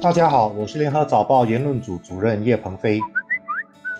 大家好，我是联合早报言论组主任叶鹏飞。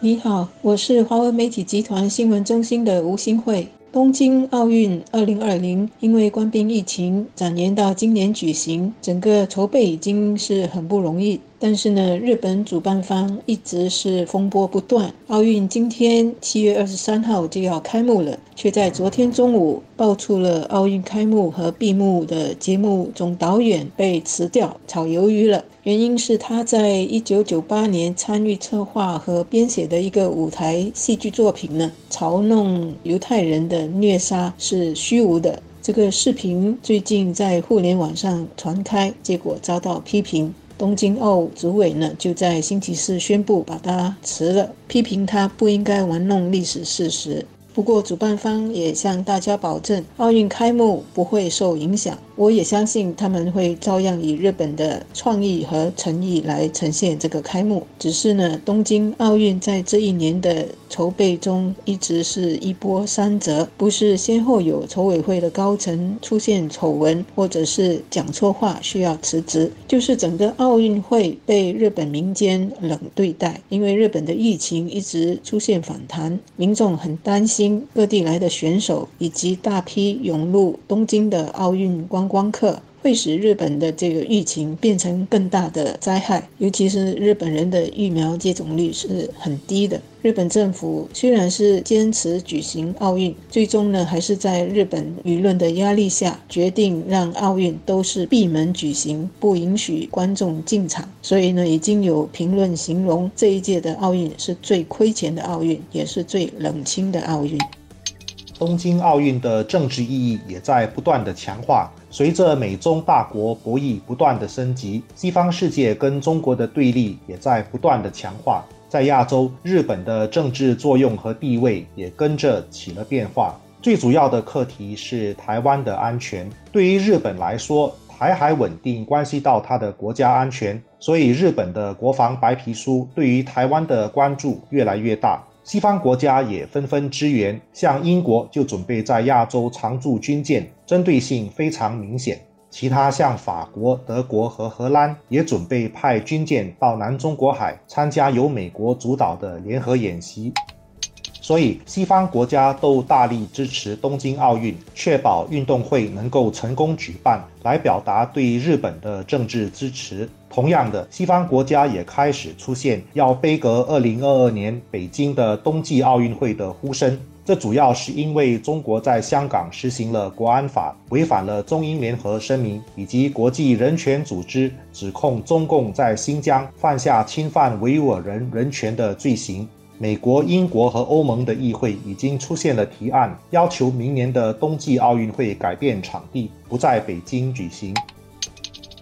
你好，我是华为媒体集团新闻中心的吴新慧。东京奥运2020因为官兵疫情，展延到今年举行，整个筹备已经是很不容易。但是呢，日本主办方一直是风波不断。奥运今天七月二十三号就要开幕了，却在昨天中午爆出了奥运开幕和闭幕的节目总导演被辞掉，炒鱿鱼了。原因是他在一九九八年参与策划和编写的一个舞台戏剧作品呢，嘲弄犹太人的虐杀是虚无的。这个视频最近在互联网上传开，结果遭到批评。东京奥组委呢，就在星期四宣布把他辞了，批评他不应该玩弄历史事实。不过，主办方也向大家保证，奥运开幕不会受影响。我也相信他们会照样以日本的创意和诚意来呈现这个开幕。只是呢，东京奥运在这一年的筹备中一直是一波三折，不是先后有筹委会的高层出现丑闻，或者是讲错话需要辞职，就是整个奥运会被日本民间冷对待。因为日本的疫情一直出现反弹，民众很担心。各地来的选手以及大批涌入东京的奥运观光客，会使日本的这个疫情变成更大的灾害。尤其是日本人的疫苗接种率是很低的。日本政府虽然是坚持举行奥运，最终呢还是在日本舆论的压力下，决定让奥运都是闭门举行，不允许观众进场。所以呢，已经有评论形容这一届的奥运是最亏钱的奥运，也是最冷清的奥运。东京奥运的政治意义也在不断的强化。随着美中大国博弈不断的升级，西方世界跟中国的对立也在不断的强化。在亚洲，日本的政治作用和地位也跟着起了变化。最主要的课题是台湾的安全。对于日本来说，台海稳定关系到它的国家安全，所以日本的国防白皮书对于台湾的关注越来越大。西方国家也纷纷支援，像英国就准备在亚洲常驻军舰，针对性非常明显。其他像法国、德国和荷兰也准备派军舰到南中国海参加由美国主导的联合演习，所以西方国家都大力支持东京奥运，确保运动会能够成功举办，来表达对日本的政治支持。同样的，西方国家也开始出现要背革2022年北京的冬季奥运会的呼声。这主要是因为中国在香港实行了国安法，违反了中英联合声明以及国际人权组织指控中共在新疆犯下侵犯维吾尔人人权的罪行。美国、英国和欧盟的议会已经出现了提案，要求明年的冬季奥运会改变场地，不在北京举行。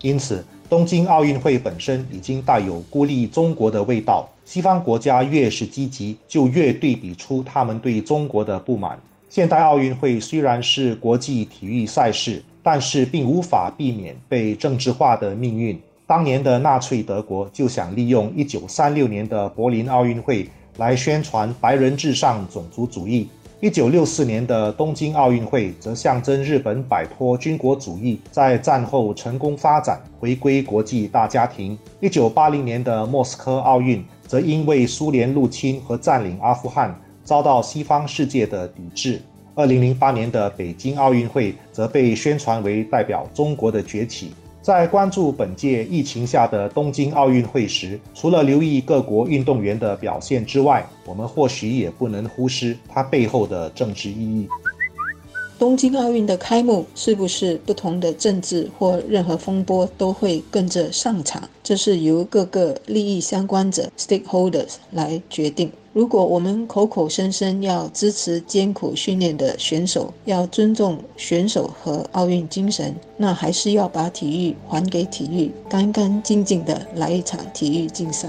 因此，东京奥运会本身已经带有孤立中国的味道。西方国家越是积极，就越对比出他们对中国的不满。现代奥运会虽然是国际体育赛事，但是并无法避免被政治化的命运。当年的纳粹德国就想利用1936年的柏林奥运会来宣传白人至上种族主义。一九六四年的东京奥运会则象征日本摆脱军国主义，在战后成功发展，回归国际大家庭。一九八零年的莫斯科奥运则因为苏联入侵和占领阿富汗，遭到西方世界的抵制。二零零八年的北京奥运会则被宣传为代表中国的崛起。在关注本届疫情下的东京奥运会时，除了留意各国运动员的表现之外，我们或许也不能忽视它背后的政治意义。东京奥运的开幕是不是不同的政治或任何风波都会跟着上场？这是由各个利益相关者 （stakeholders） 来决定。如果我们口口声声要支持艰苦训练的选手，要尊重选手和奥运精神，那还是要把体育还给体育，干干净净的来一场体育竞赛。